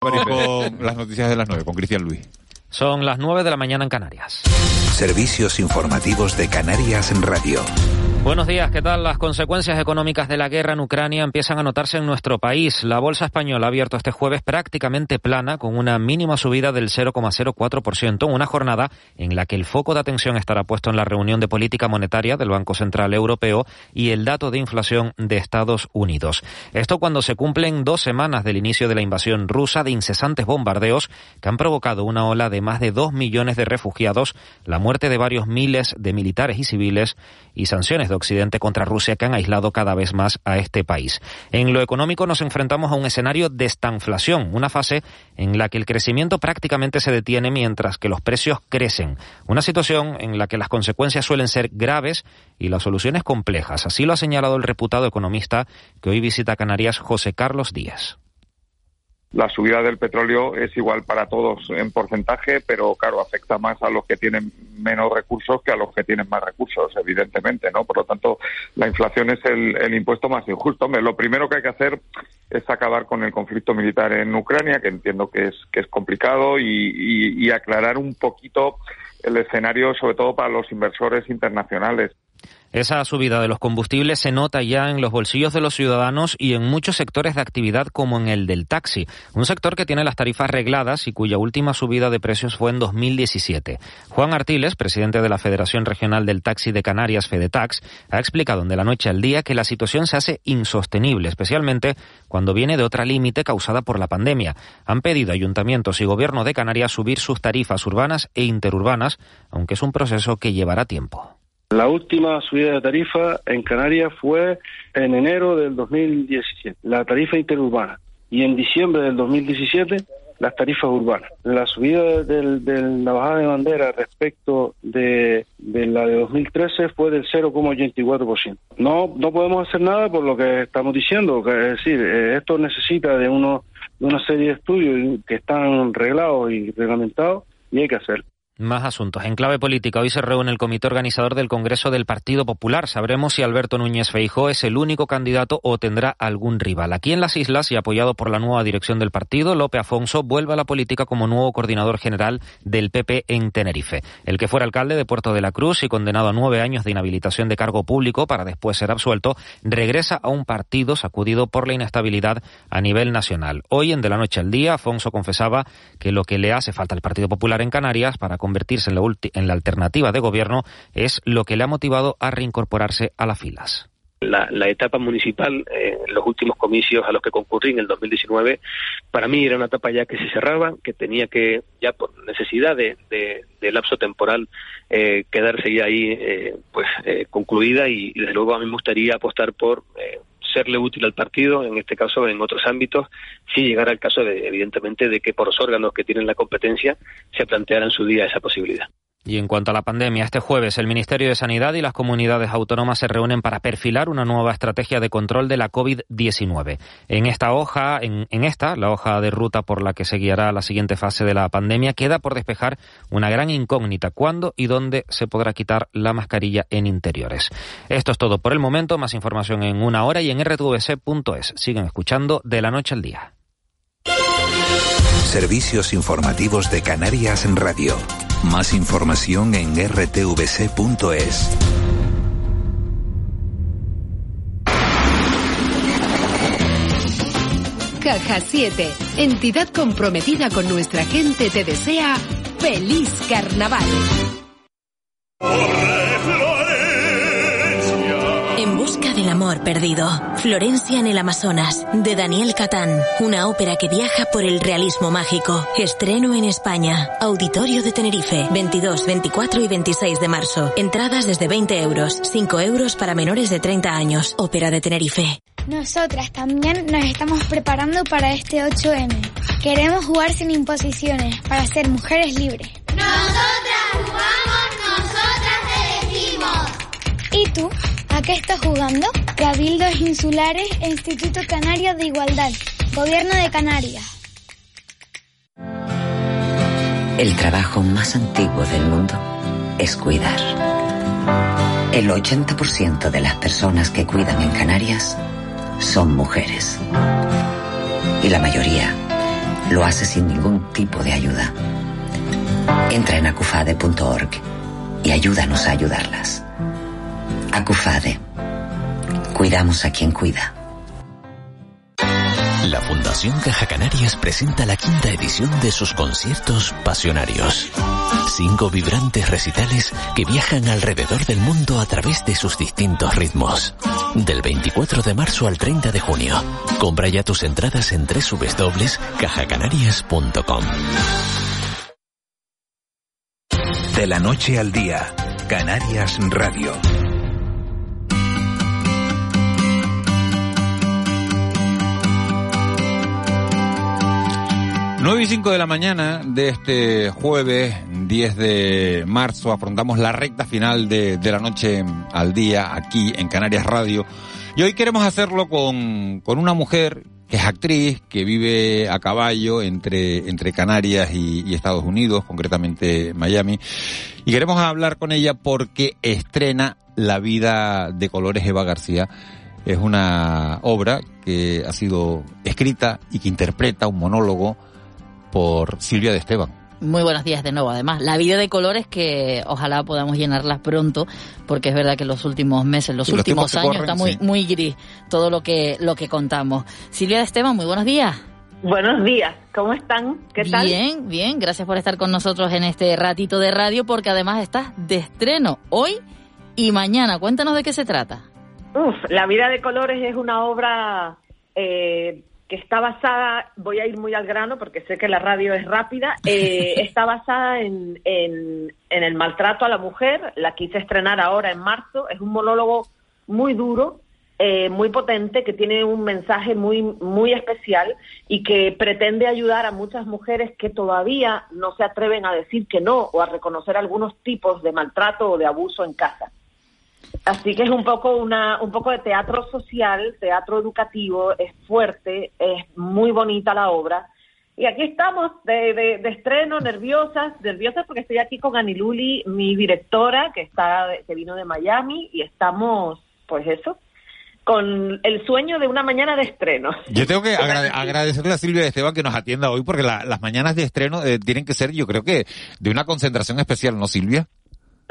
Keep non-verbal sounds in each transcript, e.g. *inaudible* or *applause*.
con las noticias de las 9 con Cristian Luis. Son las 9 de la mañana en Canarias. Servicios informativos de Canarias en Radio. Buenos días, ¿qué tal? Las consecuencias económicas de la guerra en Ucrania empiezan a notarse en nuestro país. La bolsa española ha abierto este jueves prácticamente plana, con una mínima subida del 0,04% en una jornada en la que el foco de atención estará puesto en la reunión de política monetaria del Banco Central Europeo y el dato de inflación de Estados Unidos. Esto cuando se cumplen dos semanas del inicio de la invasión rusa de incesantes bombardeos que han provocado una ola de más de dos millones de refugiados, la muerte de varios miles de militares y civiles y sanciones de Occidente contra Rusia que han aislado cada vez más a este país. En lo económico nos enfrentamos a un escenario de estanflación, una fase en la que el crecimiento prácticamente se detiene mientras que los precios crecen. Una situación en la que las consecuencias suelen ser graves y las soluciones complejas. Así lo ha señalado el reputado economista que hoy visita Canarias, José Carlos Díaz la subida del petróleo es igual para todos en porcentaje, pero claro, afecta más a los que tienen menos recursos que a los que tienen más recursos, evidentemente, ¿no? Por lo tanto, la inflación es el, impuesto más injusto. lo primero que hay que hacer es acabar con el conflicto militar en Ucrania, que entiendo que es, que es complicado, y aclarar un poquito el escenario, sobre todo para los inversores internacionales. Esa subida de los combustibles se nota ya en los bolsillos de los ciudadanos y en muchos sectores de actividad como en el del taxi, un sector que tiene las tarifas regladas y cuya última subida de precios fue en 2017. Juan Artiles, presidente de la Federación Regional del Taxi de Canarias, Fedetax, ha explicado de la noche al día que la situación se hace insostenible, especialmente cuando viene de otra límite causada por la pandemia. Han pedido ayuntamientos y gobierno de Canarias subir sus tarifas urbanas e interurbanas, aunque es un proceso que llevará tiempo. La última subida de tarifa en Canarias fue en enero del 2017, la tarifa interurbana, y en diciembre del 2017 las tarifas urbanas. La subida de, la bajada de bandera respecto de, la de 2013 fue del 0,84%. No, no podemos hacer nada por lo que estamos diciendo, es decir, eh, esto necesita de, uno, de una serie de estudios que están reglados y reglamentados y hay que hacerlo. Más asuntos. En clave política, hoy se reúne el comité organizador del Congreso del Partido Popular. Sabremos si Alberto Núñez Feijó es el único candidato o tendrá algún rival. Aquí en las islas y apoyado por la nueva dirección del partido, Lope Afonso vuelve a la política como nuevo coordinador general del PP en Tenerife. El que fuera alcalde de Puerto de la Cruz y condenado a nueve años de inhabilitación de cargo público para después ser absuelto, regresa a un partido sacudido por la inestabilidad a nivel nacional. Hoy, en De la Noche al Día, Afonso confesaba que lo que le hace falta al Partido Popular en Canarias para convertirse en la, la alternativa de gobierno es lo que le ha motivado a reincorporarse a las filas. La, etapa municipal, eh, los últimos comicios a los que concurrí en el 2019, para mí era una etapa ya que se cerraba, que tenía que, ya por necesidad de, lapso temporal, eh, quedarse ya ahí eh, pues eh, concluida y, desde luego a mí me gustaría apostar por serle útil al partido, en este caso en otros ámbitos, si llegara el caso, de, evidentemente, de que por los órganos que tienen la competencia se planteara en su día esa posibilidad. Y en cuanto a la pandemia, este jueves el Ministerio de Sanidad y las comunidades autónomas se reúnen para perfilar una nueva estrategia de control de la COVID-19. En esta hoja, en, esta, la hoja de ruta por la que se guiará la siguiente fase de la pandemia, queda por despejar una gran incógnita: cuándo y dónde se podrá quitar la mascarilla en interiores. Esto es todo por el momento. Más información en una hora y en rtvc.es. Siguen escuchando de la noche al día. Servicios informativos de Canarias en Radio. Más información en rtvc.es. Caja 7, entidad comprometida con nuestra gente, te desea feliz carnaval. El amor perdido. Florencia en el Amazonas, de Daniel Catán. Una ópera que viaja por el realismo mágico. Estreno en España. Auditorio de Tenerife. 22, 24 y 26 de marzo. Entradas desde 20 euros. 5 euros para menores de 30 años. Ópera de Tenerife. Nosotras también nos estamos preparando para este 8M. Queremos jugar sin imposiciones, para ser mujeres libres. Nosotras jugamos, nosotras elegimos. ¿Y tú? ¿A qué estás jugando? Cabildos Insulares e Instituto Canario de Igualdad. Gobierno de Canarias. El trabajo más antiguo del mundo es cuidar. El 80% de las personas que cuidan en Canarias son mujeres. Y la mayoría lo hace sin ningún tipo de ayuda. Entra en acufade.org y ayúdanos a ayudarlas. Acufade. Cuidamos a quien cuida. La Fundación Caja Canarias presenta la quinta edición de sus conciertos pasionarios. Cinco vibrantes recitales que viajan alrededor del mundo a través de sus distintos ritmos. Del 24 de marzo al 30 de junio. Compra ya tus entradas en www.cajacanarias.com. De la noche al día, Canarias Radio. 9 y 5 de la mañana de este jueves 10 de marzo afrontamos la recta final de, de, la noche al día aquí en Canarias Radio y hoy queremos hacerlo con, con una mujer que es actriz, que vive a caballo entre, entre Canarias y, y Estados Unidos, concretamente Miami, y queremos hablar con ella porque estrena La vida de colores Eva García. Es una obra que ha sido escrita y que interpreta un monólogo por Silvia de Esteban. Muy buenos días de nuevo. Además, la vida de colores que ojalá podamos llenarlas pronto, porque es verdad que en los últimos meses, los últimos años corren, está muy sí. muy gris todo lo que lo que contamos. Silvia de Esteban, muy buenos días. Buenos días, ¿cómo están? ¿Qué tal? Bien, bien, gracias por estar con nosotros en este ratito de radio, porque además estás de estreno hoy y mañana. Cuéntanos de qué se trata. Uf, La vida de colores es una obra eh, que está basada, voy a ir muy al grano porque sé que la radio es rápida, eh, *laughs* está basada en, en, en el maltrato a la mujer, la quise estrenar ahora en marzo, es un monólogo muy duro, eh, muy potente, que tiene un mensaje muy, muy especial y que pretende ayudar a muchas mujeres que todavía no se atreven a decir que no o a reconocer algunos tipos de maltrato o de abuso en casa. Así que es un poco una, un poco de teatro social, teatro educativo, es fuerte, es muy bonita la obra. Y aquí estamos de, de, de estreno, nerviosas, nerviosas porque estoy aquí con Aniluli, mi directora, que está, que vino de Miami, y estamos, pues eso, con el sueño de una mañana de estreno. Yo tengo que agrade- *laughs* agradecerle a Silvia de Esteban que nos atienda hoy porque la- las mañanas de estreno eh, tienen que ser, yo creo que, de una concentración especial, ¿no, Silvia?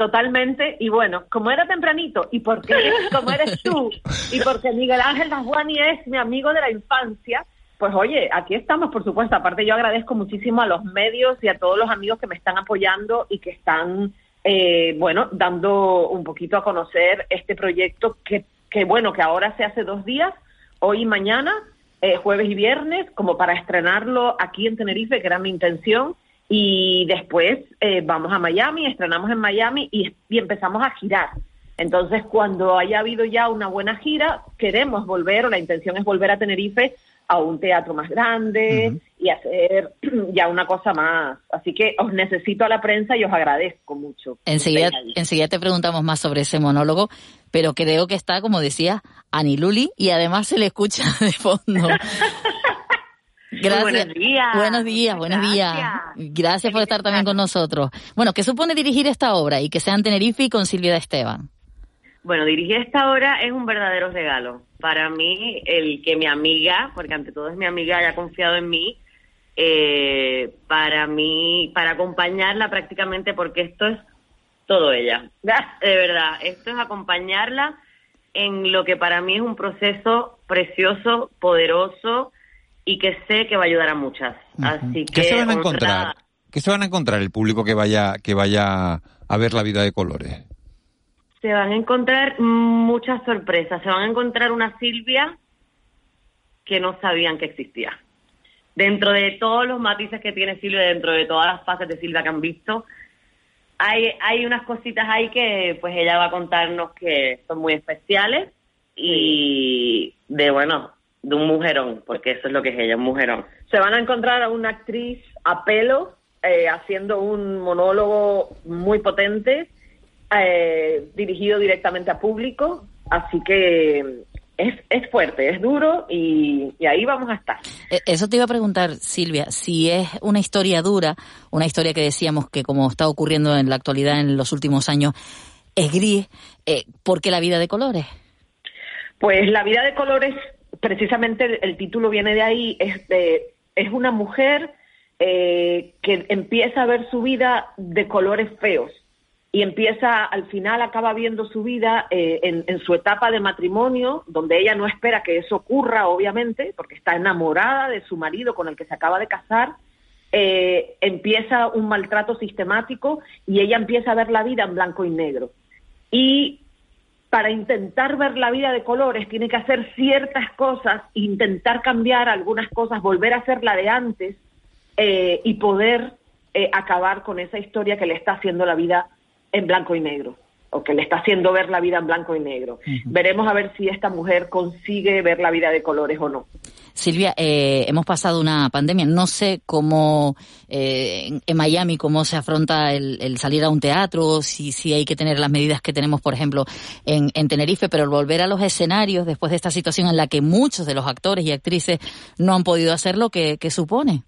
Totalmente, y bueno, como era tempranito, y porque como eres tú, y porque Miguel Ángel Dasguani es mi amigo de la infancia, pues oye, aquí estamos, por supuesto. Aparte, yo agradezco muchísimo a los medios y a todos los amigos que me están apoyando y que están, eh, bueno, dando un poquito a conocer este proyecto que, que, bueno, que ahora se hace dos días, hoy y mañana, eh, jueves y viernes, como para estrenarlo aquí en Tenerife, que era mi intención. Y después eh, vamos a Miami, estrenamos en Miami y, y empezamos a girar. Entonces, cuando haya habido ya una buena gira, queremos volver, o la intención es volver a Tenerife a un teatro más grande y hacer *clears throat* ya una cosa más. Así que os necesito a la prensa y os agradezco mucho. Enseguida, enseguida te preguntamos más sobre ese monólogo, pero creo que está, como decía, Aniluli y además se le escucha *laughs* de fondo. Gracias. buenos días. Buenos días, buenos días. Gracias por estar también con nosotros. Bueno, ¿qué supone dirigir esta obra y que sea en Tenerife y con Silvia de Esteban? Bueno, dirigir esta obra es un verdadero regalo. Para mí, el que mi amiga, porque ante todo es mi amiga, haya confiado en mí, eh, para mí, para acompañarla prácticamente, porque esto es todo ella. *laughs* De verdad, esto es acompañarla en lo que para mí es un proceso precioso, poderoso y que sé que va a ayudar a muchas. Así que ¿Qué se van a encontrar? ¿Qué se van a encontrar el público que vaya, que vaya a ver la vida de colores? Se van a encontrar muchas sorpresas. Se van a encontrar una Silvia que no sabían que existía. Dentro de todos los matices que tiene Silvia, dentro de todas las fases de Silvia que han visto, hay, hay unas cositas ahí que pues ella va a contarnos que son muy especiales y de, bueno, de un mujerón, porque eso es lo que es ella, un mujerón. Se van a encontrar a una actriz a pelo eh, haciendo un monólogo muy potente, eh, dirigido directamente a público, así que es, es fuerte, es duro y, y ahí vamos a estar. Eh, Eso te iba a preguntar, Silvia, si es una historia dura, una historia que decíamos que como está ocurriendo en la actualidad en los últimos años, es gris, eh, ¿por qué la vida de colores? Pues la vida de colores, precisamente el, título viene de ahí, es de es una mujer eh, que empieza a ver su vida de colores feos y empieza, al final acaba viendo su vida eh, en, en, su etapa de matrimonio, donde ella no espera que eso ocurra, obviamente, porque está enamorada de su marido con el que se acaba de casar, eh, empieza un maltrato sistemático y ella empieza a ver la vida en blanco y negro. Y para intentar ver la vida de colores tiene que hacer ciertas cosas, intentar cambiar algunas cosas, volver a hacer la de antes eh, y poder eh, acabar con esa historia que le está haciendo la vida en blanco y negro o que le está haciendo ver la vida en blanco y negro. Veremos a ver si esta mujer consigue ver la vida de colores o no. Silvia, eh, hemos pasado una pandemia. No sé cómo eh, en Miami cómo se afronta el, salir a un teatro, si, si hay que tener las medidas que tenemos, por ejemplo, en, en Tenerife, pero el volver a los escenarios después de esta situación en la que muchos de los actores y actrices no han podido hacerlo, ¿qué, qué supone?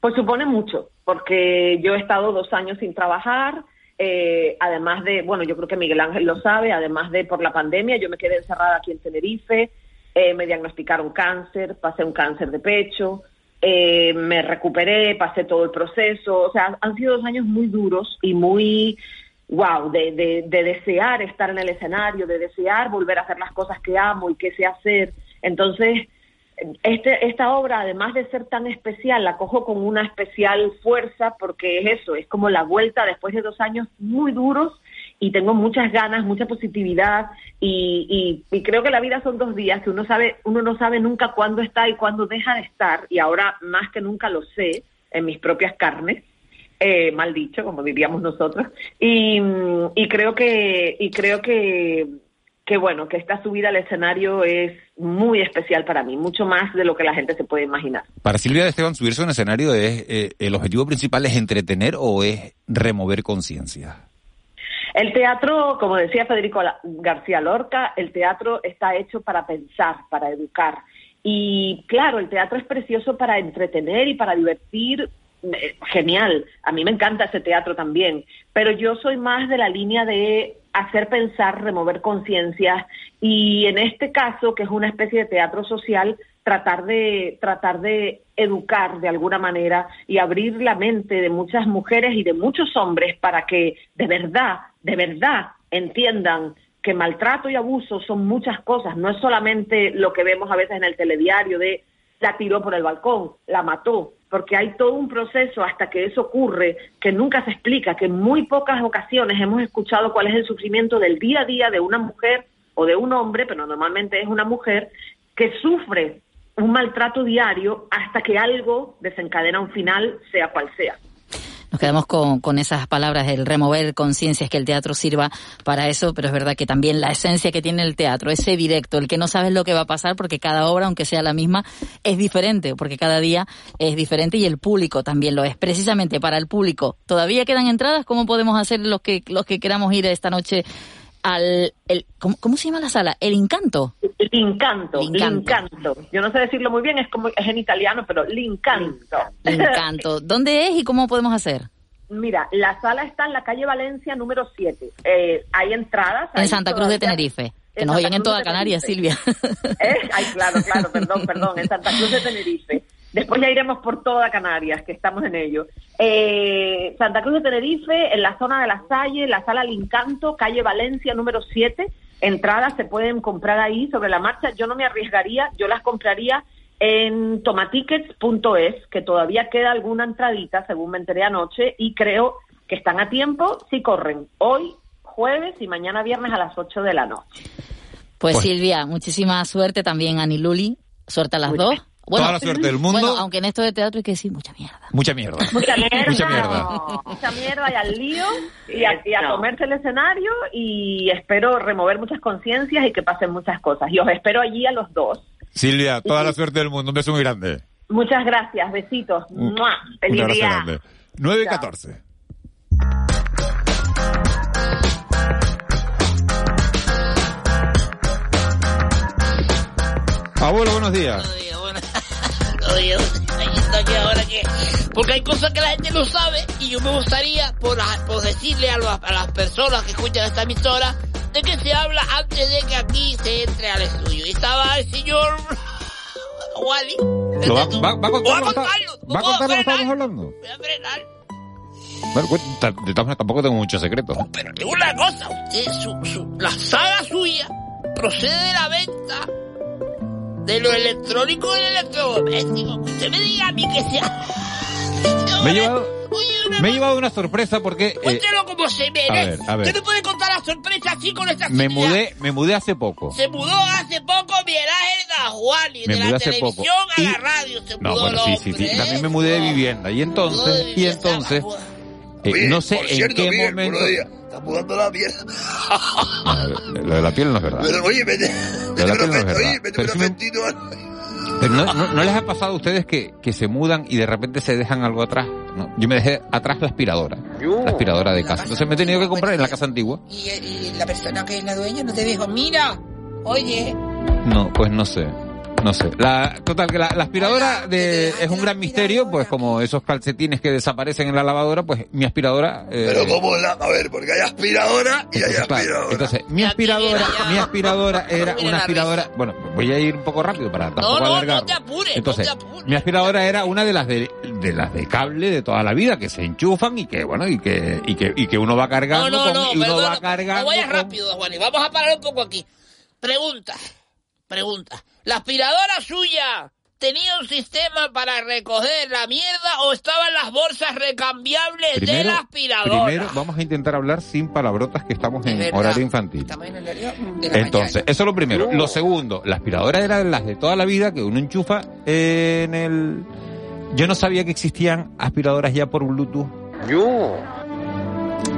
Pues supone mucho, porque yo he estado dos años sin trabajar, eh, además de, bueno, yo creo que Miguel Ángel lo sabe, además de por la pandemia, yo me quedé encerrada aquí en Tenerife, eh, me diagnosticaron cáncer, pasé un cáncer de pecho, eh, me recuperé, pasé todo el proceso, o sea, han sido dos años muy duros y muy, wow, de, de, de desear estar en el escenario, de desear volver a hacer las cosas que amo y que sé hacer. Entonces, este, esta obra, además de ser tan especial, la cojo con una especial fuerza porque es eso, es como la vuelta después de dos años muy duros y tengo muchas ganas, mucha positividad y, y, creo que la vida son dos días que uno sabe, uno no sabe nunca cuándo está y cuándo deja de estar y ahora más que nunca lo sé en mis propias carnes. Eh, mal dicho, como diríamos nosotros, y, y creo que y creo que que bueno, que esta subida al escenario es muy especial para mí, mucho más de lo que la gente se puede imaginar. Para Silvia de Esteban, subirse a un escenario es, eh, el objetivo principal es entretener o es remover conciencia. El teatro, como decía Federico García Lorca, el teatro está hecho para pensar, para educar. Y claro, el teatro es precioso para entretener y para divertir, eh, genial. A mí me encanta ese teatro también, pero yo soy más de la línea de hacer pensar, remover conciencias y en este caso, que es una especie de teatro social, tratar de tratar de educar de alguna manera y abrir la mente de muchas mujeres y de muchos hombres para que de verdad, de verdad entiendan que maltrato y abuso son muchas cosas, no es solamente lo que vemos a veces en el telediario de la tiró por el balcón, la mató, porque hay todo un proceso hasta que eso ocurre que nunca se explica, que en muy pocas ocasiones hemos escuchado cuál es el sufrimiento del día a día de una mujer o de un hombre, pero normalmente es una mujer, que sufre un maltrato diario hasta que algo desencadena un final, sea cual sea. Nos quedamos con, con esas palabras, el remover conciencias, que el teatro sirva para eso, pero es verdad que también la esencia que tiene el teatro, ese directo, el que no sabes lo que va a pasar, porque cada obra, aunque sea la misma, es diferente, porque cada día es diferente y el público también lo es. Precisamente para el público, ¿todavía quedan entradas? ¿Cómo podemos hacer los que, los que queramos ir esta noche al el, ¿cómo, se llama la sala? El Encanto. El Encanto, Encanto. Yo no sé decirlo muy bien, es como es en italiano, pero el Encanto. Encanto. *laughs* ¿Dónde es y cómo podemos hacer? Mira, la sala está en la calle Valencia número 7. Eh, hay entradas. En Santa Cruz de Tenerife. Que nos oyen en toda Canarias, Silvia. ¿Eh? Ay, claro, claro, perdón, perdón, en Santa Cruz de Tenerife. Después ya iremos por toda Canarias, que estamos en ello. Eh, Santa Cruz de Tenerife, en la zona de La Salle, la sala Lincanto, calle Valencia número 7. Entradas se pueden comprar ahí sobre la marcha. Yo no me arriesgaría, yo las compraría en tomatickets.es, que todavía queda alguna entradita, según me enteré anoche, y creo que están a tiempo si corren hoy, jueves y mañana viernes a las 8 de la noche. Pues, pues Silvia, muchísima suerte también a Niluli, suerte a las dos. Toda la suerte del mundo. aunque en esto de teatro hay que decir mucha mierda. Mucha mierda. *laughs* Mucha mierda. mucha mierda. Mucha mierda y al lío y a, comerse el escenario y espero remover muchas conciencias y que pasen muchas cosas. Y os espero allí a los dos. Silvia, toda la suerte del mundo. Un beso muy grande. Muchas gracias. Besitos. Un, Feliz día. Grande. 9 y 14. Abuelo, buenos días ahora que... Porque hay cosas que la gente no sabe y yo me gustaría por, por decirle a, a las personas que escuchan esta emisora de que se habla antes de que aquí se entre al estudio. Y estaba el señor *laughs* Wally ¿Lo va, va, va a contar Voy a lo que está- contarlo, ¿Va a no contar lo que estábamos hablando? Voy a frenar. Bueno, cuenta- de todas maneras, tampoco tengo muchos secretos. Pero digo una cosa, usted, su, su, la saga suya procede de la venta de lo electrónico y el electrodoméstico. Usted me diga a mí que sea... Me he llevado, *laughs* me he llevado una sorpresa porque eh, Cuéntelo como se merece. a ver, a ver. Usted no puede contar la sorpresa así con esta me mudé, me mudé hace poco. Se mudó hace poco Miguel Ángel Juan y Me de mudé la hace televisión poco. a Y- la radio. Se No, mudó bueno, sí, sí, sí. También ¿eh? me mudé de vivienda. Y entonces, y entonces, eh, no sé por en cierto, qué Miguel, momento. Está mudando la piel. Lo de la piel no es verdad. Pero, oye, vete, Lo de la piel no es verdad. oye, vete Pero un sí me- afectito. Pero no, no- ¿no les ha pasado a ustedes que, que se mudan y de repente se dejan algo atrás? ¿no? Yo me dejé atrás la aspiradora. La aspiradora de casa. Entonces me he tenido que comprar en la casa antigua. Y, y la persona que es la dueña no te dijo, mira, oye, No, pues no sé. No sé. La, total, que la, la aspiradora de, es un gran misterio, pues como esos calcetines que desaparecen en la lavadora, pues mi aspiradora... eh, Pero cómo la... A ver, porque hay aspiradora y hay entonces, claro, aspiradora. entonces, mi aspiradora, mi aspiradora *laughs* era una aspiradora, bueno, voy a ir un poco rápido para tampoco No, no, alargar. no te apures, Entonces, no te apures. mi aspiradora era una de las de, de las de cable de toda la vida que se enchufan y que bueno y que y que y que uno va cargando No, no, con- no, y uno perdona, va cargando no vayas con- rápido, Juan, y vamos a parar un poco aquí. Pregunta, pregunta. ¿La aspiradora suya tenía un sistema para recoger la mierda o estaban las bolsas recambiables de la aspiradora? primero vamos a intentar hablar sin palabrotas que estamos en horario infantil. estamos en el horario de la Entonces, mañana. eso es lo primero. Lo segundo, la aspiradora era de las de toda la vida que uno enchufa en el... Yo no sabía que existían aspiradoras ya por Bluetooth.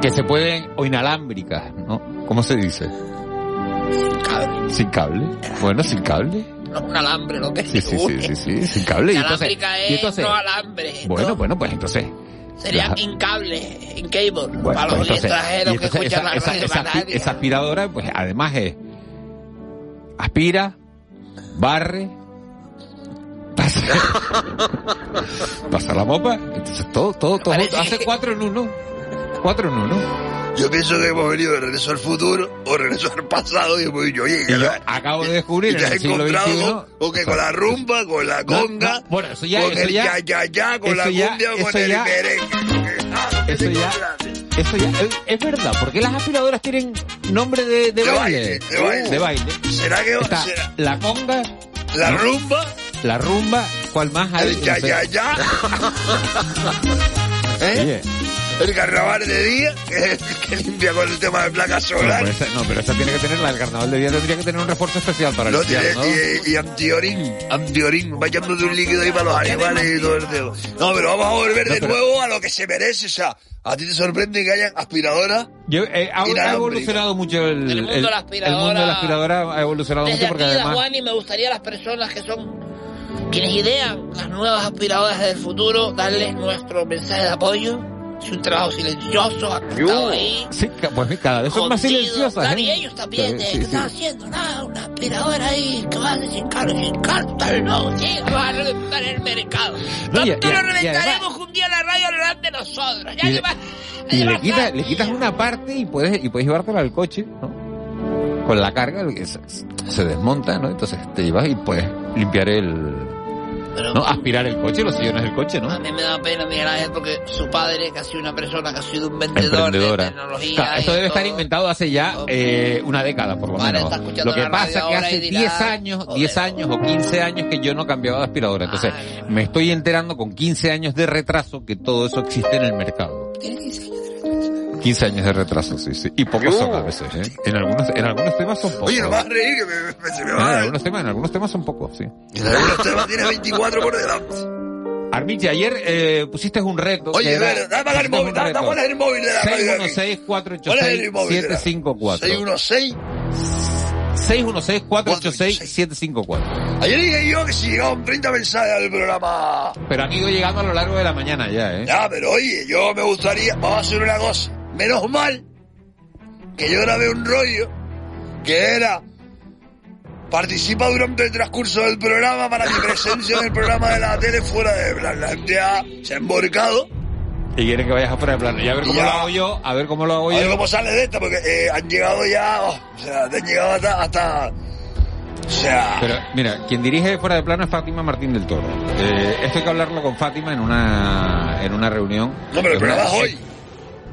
Que se pueden, o inalámbricas, ¿no? ¿Cómo se dice? Sin cable. Sin cable. Bueno, sin cable. No es un alambre lo que Sí, sí, sí, sí, sí, sin cable. Y entonces, y es entonces- no alambre. bueno, bueno, pues entonces... Sería las- in cable, in cable. Bueno, para pues los entonces, extranjeros que escuchan esa, la esa- radio esa esa aspiradora, pues además es aspira, barre, pasa, *laughs* pasa la mopa, entonces todo, todo, todo, hace cuatro en uno, cuatro en uno. Yo pienso que hemos venido de regreso al futuro o regreso al pasado y hemos dicho, oye, acabo de descubrir te en has el siglo encontrado XXI, con, con que con la rumba, con la conga, no, bueno, eso ya- con eso el ya- ya, ya, con la ya- cumbia, con el ya- merengue. Eso ya, eso ya, es, es verdad, porque las aspiradoras tienen nombre de, de, De baile, baile, de baile. de baile. ¿Será que Está será? la conga, la ¿no? rumba, la rumba, ¿cuál más hay? el ya, ya, ya? *laughs* ¿Eh? Oye, El carnaval de día, *laughs* que, que limpia con el tema de placas no, solares. pero esa, no, pero esa tiene que tener, la del carnaval de día tendría que tener un refuerzo especial para No limpiar, tiene, ¿no? y, y antiorín, antiorín, va echándote un líquido ahí para los animales y todo el tema. No, pero vamos a volver No, de pero- nuevo a lo que se merece, o sea, ¿a ti te sorprende que hayan aspiradoras? Yo, eh, ha, ha evolucionado mucho el, El mundo de la el mundo de la aspiradora ha evolucionado Desde mucho porque aquí, además Juan, y me gustaría a las personas que son quienes idean las nuevas aspiradoras del futuro darles nuestro mensaje de apoyo. Es un trabajo silencioso, ahí. sí, pues cada vez son más silenciosas, Claro, ¿eh? y ellos también, Sí, eh, sí, ¿qué sí. están haciendo? Nada, una aspiradora ahí que va sin caro, sin caro, tal no, sí, va a reventar el mercado. No, y- Nosotros reventaremos que un día la radio hablará de nosotros. Ya Y, que le, va- y le quitas, le quitas una parte y puedes, y puedes llevártela al coche, ¿no? Con la carga se, se desmonta, ¿no? Entonces te llevas y puedes limpiar el... ¿No? Aspirar el coche, los sillones del coche, ¿no? A mí me da pena Miguel Ángel porque su padre, que ha sido una persona que ha sido un vendedor de tecnología. Claro, esto debe todo. estar inventado hace ya eh, una década, por lo Padre menos. Lo que pasa es que hace y dirá, 10 años, 10 años o 15 años que yo no cambiaba de aspiradora. Entonces, me estoy enterando con 15 años de retraso que todo eso existe en el mercado. 15 años. 15 años de retraso, sí, sí. Y pocos son a veces, ¿eh? En algunos, en algunos temas son pocos. Oye, no vas a reír que me, me- se me Ah, va en a... algunos temas, en algunos temas son pocos, sí. En algunos temas tiene 24 por delante. Armiche, ayer eh, pusiste un reto. Oye, era- ver, dame el móvil, dame. ¿cuál es el móvil de la radio? aquí? 616 ¿Cuál es el móvil de la- 754 616 616-486-754. Ayer dije yo que si llegaban 30 mensajes al programa. Pero han ido llegando a lo largo de la mañana ya, ¿eh? Ya, pero oye, yo me gustaría. Vamos a hacer una cosa. Menos mal que yo grabé un rollo que era. Participa durante el transcurso del programa para mi presencia en el programa de la tele fuera de plan. La gente ha- se ha emborcado. Y quieren que vayas afuera de plano. Y a ver cómo Ya. lo hago yo, a ver cómo lo hago A ver yo. cómo sale de esta, porque eh, han llegado ya. oh, o sea, te han llegado hasta. hasta O sea... Pero mira, quien dirige fuera de plano es Fátima Martín del Toro. Eh, esto hay que hablarlo con Fátima en una en una reunión. No, pero el programa es hoy.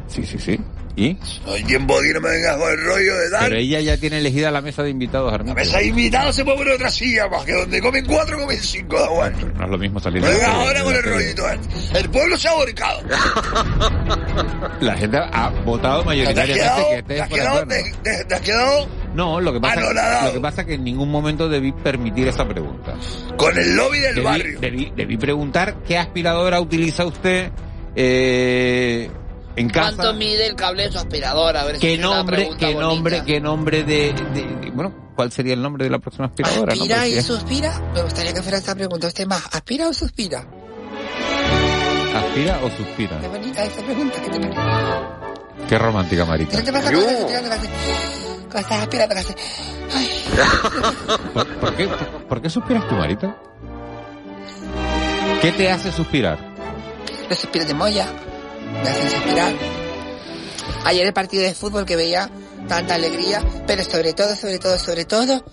Sí, sí, sí. ¿Y? No tiempo aquí, no me vengas con el rollo de tal. Pero ella ya tiene elegida la mesa de invitados, Armando. La mesa de invitados se puede poner otra silla más, que donde comen cuatro, comen cinco, da igual. No es lo mismo salir No de vengas ahora de con el rollito este. El pueblo se ha ahorcado. *laughs* La gente ha votado ¿Te has mayoritariamente quedado? que ¿Te has fuera de quedado? plano. ¿Te, te- te has quedado No, lo que pasa, Anonadado. lo que pasa es que en ningún momento debí permitir esa pregunta. con el lobby del Debí, barrio? debí, debí preguntar qué aspiradora utiliza usted eh, en casa. ¿Cuánto mide el cable de su aspiradora? A ver si ¿Qué una nombre, qué bonita. nombre, qué nombre de, de- de- bueno, cuál sería el nombre de la próxima aspiradora? no? ¿Aspira Pues y sí, suspira? Me gustaría que fuera esta pregunta. ¿Usted más aspira o suspira? ¿Aspira o suspira? Qué bonita esa pregunta. ¿Qué te parece? Qué romántica, Marita. ¿No te pasa cuando estás que cuando aspirando que hace... Ay, *laughs* ¿Por, por qué, por qué suspiras tú, Marita? ¿Qué te hace suspirar? los suspiros de Moya me hacen suspirar. Ayer el partido de fútbol que veía tanta alegría, pero sobre todo, sobre todo, sobre todo,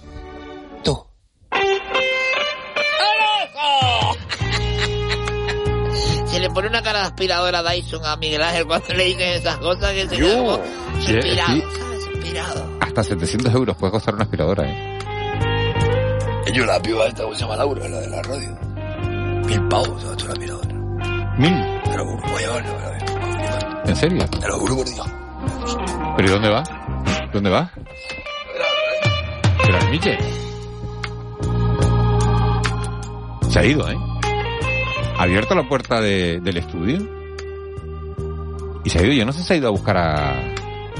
¡Alojo! *laughs* Se le pone una cara de aspiradora Dyson a Miguel Ángel cuando le dicen esas cosas que se Sí, suspirado. Suspirado. Hasta 700 euros puede costar una aspiradora, ¿eh? Yo la piba esta, ¿cómo se llama Laura? La de la radio. Mil pavos, ¿sabes? Tú la miradora. ¿Mil? A a ver. ¿En serio? Te lo juro por Dios. ¿Pero y dónde va? ¿Dónde va? Pero al Miche. Se ha ido, ¿eh? Ha abierto la puerta de- del estudio. Y se ha ido. Yo no sé si se ha ido a buscar a...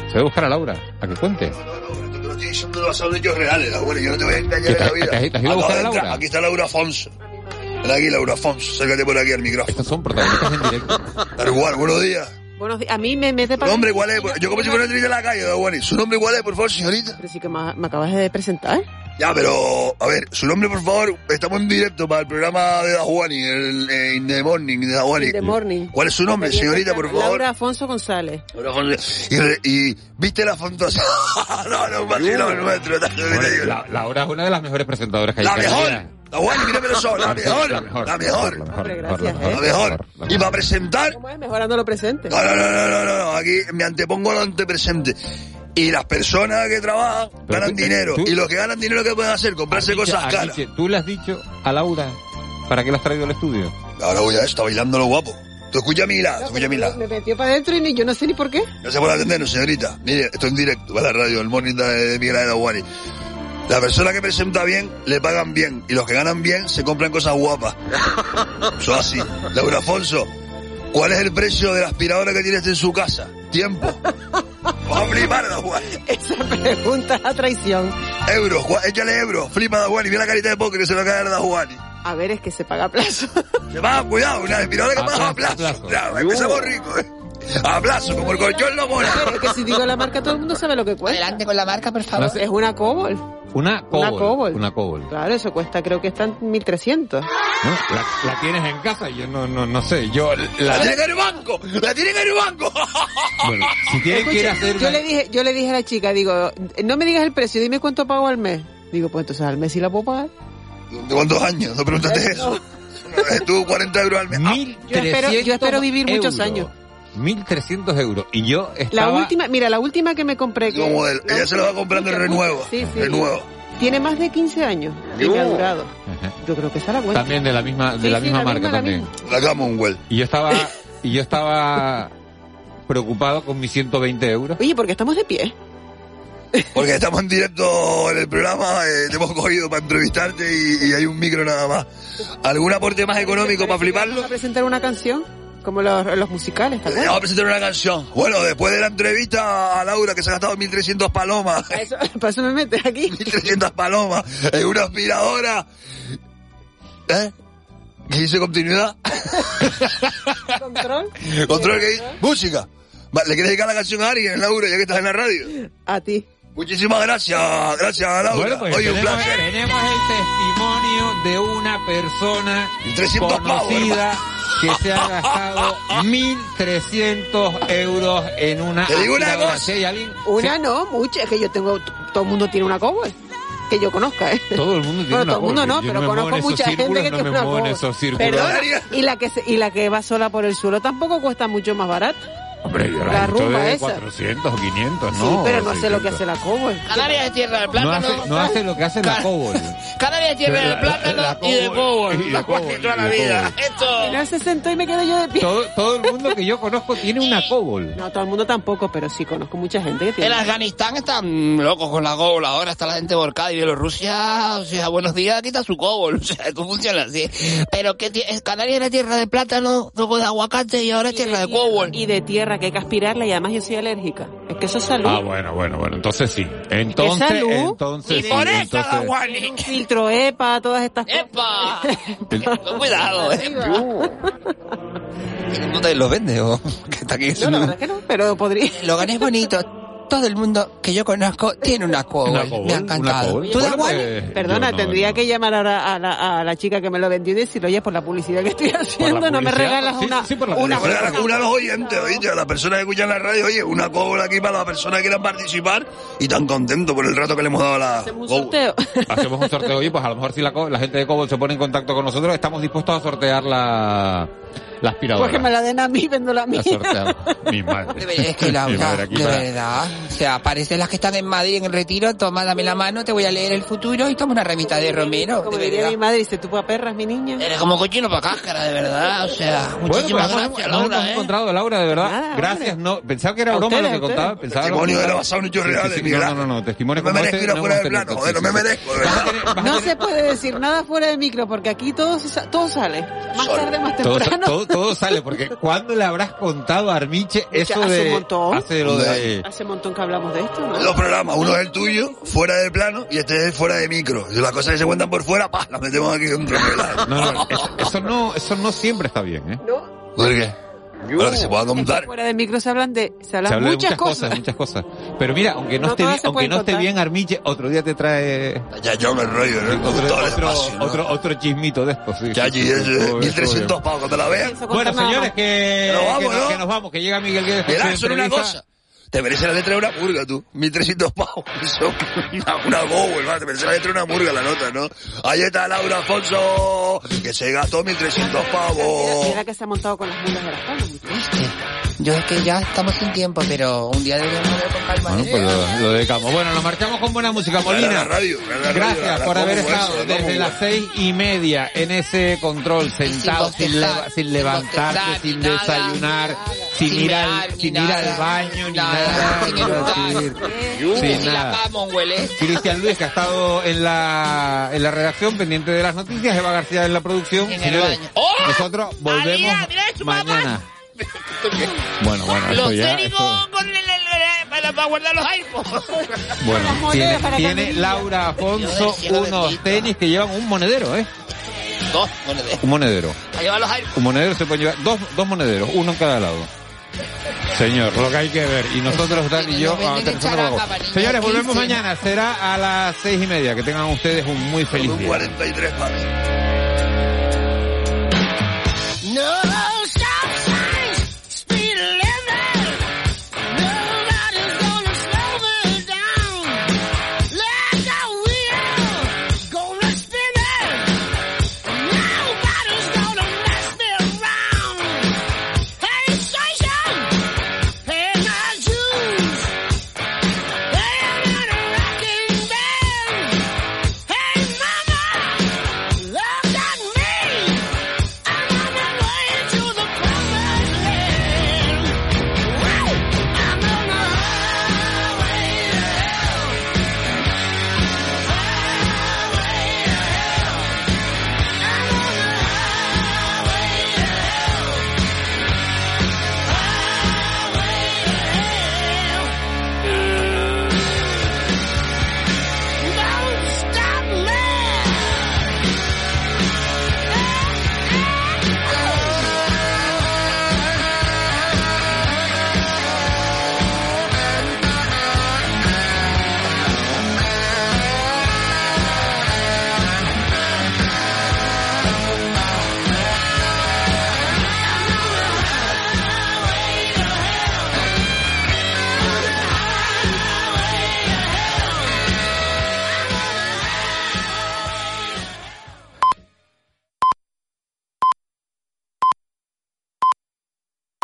Se ha ido a buscar a Laura. A que cuente. Te lo estoy diciendo basado en hechos reales, la buena. Yo no te voy a engañar ¿Qué en la vida. te has- te has ido a buscar de a. Laura? Aquí está Laura Afonso. Ven aquí, Laura Afonso. Sácate por aquí al micrófono. Estos son protagonistas en directo. *laughs* Tal cual, buenos días. Buenos días. A mí me mete ¿Su para... nombre cuál es? Yo como si fuera una actriz de la calle, Dawani. ¿Su nombre cuál es, por favor, señorita? Pero sí que me, me acabas de presentar. Ya, pero, a ver, su nombre, por favor. Estamos en directo para el programa de Dawani, el eh, In the Morning de. In the morning. ¿Cuál es su nombre, señorita, por favor? Laura Afonso González. Laura Afonso. Y, re- y viste la fantasía. *laughs* no, no, el nuestro. Bueno, te digo. la- Laura es una de las mejores presentadoras que hay. La en mejor. Canarias. Dawani, mírame los ojos. La mejor. La mejor. La mejor. La mejor. Hombre, la mejor, gracias, la La mejor. mejor. Y para presentar ¿Cómo es? Mejorando lo presente. No, no, no, no, no, no, no, aquí me antepongo lo antepresente. Y las personas que trabajan Pero ganan tú- dinero. tú- Y los que ganan dinero, ¿qué pueden hacer? Comprarse cosas caras. ¿Tú le has dicho a Laura para qué la has traído al estudio? Ahora voy a esto, bailando lo guapo. Tú escucha a mi lado, tú escucha a mi lado. Me metió para adentro y ni, yo no sé ni por qué. No se puede atendernos, señorita. Mire, esto en directo, va a la radio, el morning de, de Miguel Aguani. La persona que presenta bien, le pagan bien. Y los que ganan bien, se compran cosas guapas. *laughs* Eso así. Laura Afonso, ¿cuál es el precio de la aspiradora que tienes en su casa? Tiempo. Vamos a flipar. Esa pregunta es a traición. Euros, échale euros, flipa Dahuani, mira la carita de poker que se va a caer Dahuani. A ver, es que se paga a plazo. *laughs* Se va, cuidado, una aspiradora que paga a plazo. Claro, empezamos ricos, eh. A plazo, como el colchón no mola. Es que si digo la marca, todo el mundo sabe lo que cuesta. adelante con la marca, por favor. Es una Cobol. Una Cobol. Una Cobol. Una Cobol. Claro, eso cuesta, creo que está en 1300. ¿No? La, la tienes en casa, yo no, no, no sé. Yo La la, tienen en el banco, la tienen en el banco. *laughs* bueno, si tienen que ir a hacer yo una- le dije, yo le dije a la chica, digo, no me digas el precio, dime cuánto pago al mes. Digo, pues entonces al mes sí la puedo pagar. ¿De cuántos años? No preguntaste eso. Tú 40 euros al mes. Ah, 1.300 Yo espero, yo espero vivir muchos euros. años. 1.300 euros. Y yo La estaba... última, mira, la última que me compré. Que, Nuevo modelo. Ella se lo va comprando en renuevo. Sí, sí. Renuevo. Tiene más de 15 años y me ha durado. Ajá. Yo creo que esa la cuenta. También de la misma, de Sí, la sí, misma la marca misma, la también. La Commonwealth. Y yo estaba, *laughs* y yo estaba preocupado con mis 120 euros. Oye, porque estamos de pie. Porque estamos en directo en el programa, eh, te hemos cogido para entrevistarte y, y hay un micro nada más. ¿Algún aporte más económico para fliparlo? ¿Vamos a presentar una canción? Como los, los musicales, ¿te Eh, acuerdas? Vamos a presentar una canción. Bueno, después de la entrevista a Laura, que se ha gastado 1.300 palomas, Para eso, *laughs* para eso me metes aquí. 1.300 palomas en una aspiradora. ¿Eh? ¿Qué dice continuidad? *laughs* Control. Control que dice. Música. ¿Le quieres dedicar la canción a alguien, Laura, ya que estás en la radio? A ti. Muchísimas gracias, gracias Laura. Bueno, pues Oye, un placer. tenemos el testimonio de una persona 300 pavos, conocida que se ha gastado 1.300 euros en una Te digo una cosa. Alguien... Una no, muchas. Es que yo tengo, todo el mundo tiene una Cobol. que yo conozca, ¿eh? Todo el mundo tiene Bueno, una todo el mundo no, Yo pero conozco mucha gente que no tiene me una muevo en esos círculos. Y la que se- y la que va sola por el suelo tampoco cuesta mucho más barato. Hombre, yo La la rumba de esa. 400 o 500, Sí, ¿no? pero no sé lo 600. que hace la cobol. Canarias es tierra de No plátano. hace, no hace lo que hace la cobol. *laughs* Canarias es tierra de La- plátano la y de cobol, cobol. *laughs* y de La cobol, toda y la de vida. Esto. Se sentó y me quedé yo de pie. Todo, todo el mundo que yo conozco tiene una cobol. No, todo el mundo tampoco, pero sí conozco mucha gente que tiene. En Afganistán están locos con la cobol. Ahora está la gente volcada y Bielorrusia, o sea, buenos días, quita su cobol. *laughs* O sea, esto funciona así. Pero que Canarias era tierra de plátano, luego de aguacate y ahora es tierra de cobol. Y de tierra que hay que aspirarla y además yo soy alérgica. Es que eso es salud. Ah, bueno, bueno, bueno. Entonces sí. Entonces, salud? entonces Y sí. por entonces- Tiene un filtro EPA, todas estas cosas. ¡Epa! Cuidado, eh. ¿Dónde lo vende o *laughs* que está aquí? No, la verdad que no, pero podría. Logan es bonito. Todo el mundo que yo conozco tiene una cobol, Me ha encantado. ¿Tú da pues, Perdona, no- tendría que llamar ahora a la, a la chica que me lo vendió y decirle, oye, por la publicidad que estoy haciendo, no me regalas sí, una... sí, por la una Una, una a los oyentes, oíste, a las personas que escuchan la radio, oye, una cobol aquí para las personas que quieran participar y tan contentos por el rato que le hemos dado a la un cobol. sorteo. *laughs* Hacemos un sorteo y pues a lo mejor si la, gente de Cobol se pone en contacto con nosotros, estamos dispuestos a sortear la, la aspiradora. Pues que me la den a mí, vendo la mía. A sortear. Mi madre. *laughs* Es que Mi Laura, de para- verdad. O sea, parecen las que están en Madrid en el retiro. Toma, dame la mano, te voy a leer el futuro y toma una remita de Romero. Como de diría verdad. mi madre, dice, tú para perras, mi niña. Eres como cochino para cáscara, de verdad. O sea, Bueno, pues muchísimas gracias, Laura, hemos ¿eh? encontrado, Laura, de verdad. Nada, Gracias, no, pensaba que era broma ustedes, lo que contaba. Pensaba Testimonio que- era basado en hechos reales, no, no, no, testimonio No me como merezco este fuera de plano, joder, no me merezco, de. No se puede decir nada fuera de micro, porque aquí todo, se sa- todo sale. Más tarde, más temprano. Todo, todo sale, porque ¿cuándo le habrás contado a Armiche eso hace de... un montón. Hace lo de... Hace un montón que hablamos de esto, ¿no? Dos programas, uno es el tuyo, fuera de plano, y este es fuera de micro. Y las cosas que se cuentan por fuera, pa, las metemos aquí dentro. No, no, eso, eso no, eso no siempre está bien, ¿eh? ¿Por qué? Ahora que se. Fuera de micro se hablan de, se hablan Se habla muchas, de muchas cosas. muchas cosas. Pero mira, aunque no, No esté bien, aunque no esté bien Armiche, otro día te trae Ya yo me rollo, ¿no? otro, otro, espacio, ¿no? otro, otro chismito de estos. Sí, Que allí sí, es sí, eh, todo- 1300 todo pavos, cuando la veas. Bueno, señores, que, Nos vamos, que, nos, ¿no? que nos vamos, que llega Miguel Guedes. Mira, una cosa. Te merece la letra de una murga, tú. 1300 pavos. *laughs* Eso, una, una Google, ¿vale? Te merece la letra de una murga la nota, ¿no? Ahí está Laura Alfonso, que se gastó 1300 Mira, pavos. mira que se ha montado con las mulas de las palmas. Yo es que ya estamos sin tiempo, pero un día deberíamos ver con calma. Bueno, pues lo, lo dedicamos. Bueno, nos marchamos con buena música, Molina. la radio, dale a la radio, Gracias la por haber estado desde las seis y media en ese control, sentado, sin, leva- sin levantarse, sin nada, desayunar, sin, sin ir al, sin ir al nada, baño, ni nada, nada. sin eructar. sin nada. Cristian Luis, que ha estado en la, en la redacción, pendiente de las noticias, Eva García en la producción. En el baño. ¡Oh! nosotros volvemos Alía, mira eso, mamá. mañana. *laughs* Bueno, bueno, Los esto ya... técnicos esto- con el, el- el- para, para guardar los iPhones. Bueno, tiene. Laura Afonso unos tenis que llevan un monedero, ¿eh? Dos monederos. Un monedero. Para llevar los iPhones. Un monedero se puede llevar dos, dos monederos, uno en cada lado. Señor, lo que hay que ver. Y nosotros, Dan y yo, Señores, volvemos 15. mañana. Será a las seis y media. Que tengan ustedes un muy feliz Un día. 43 pavos.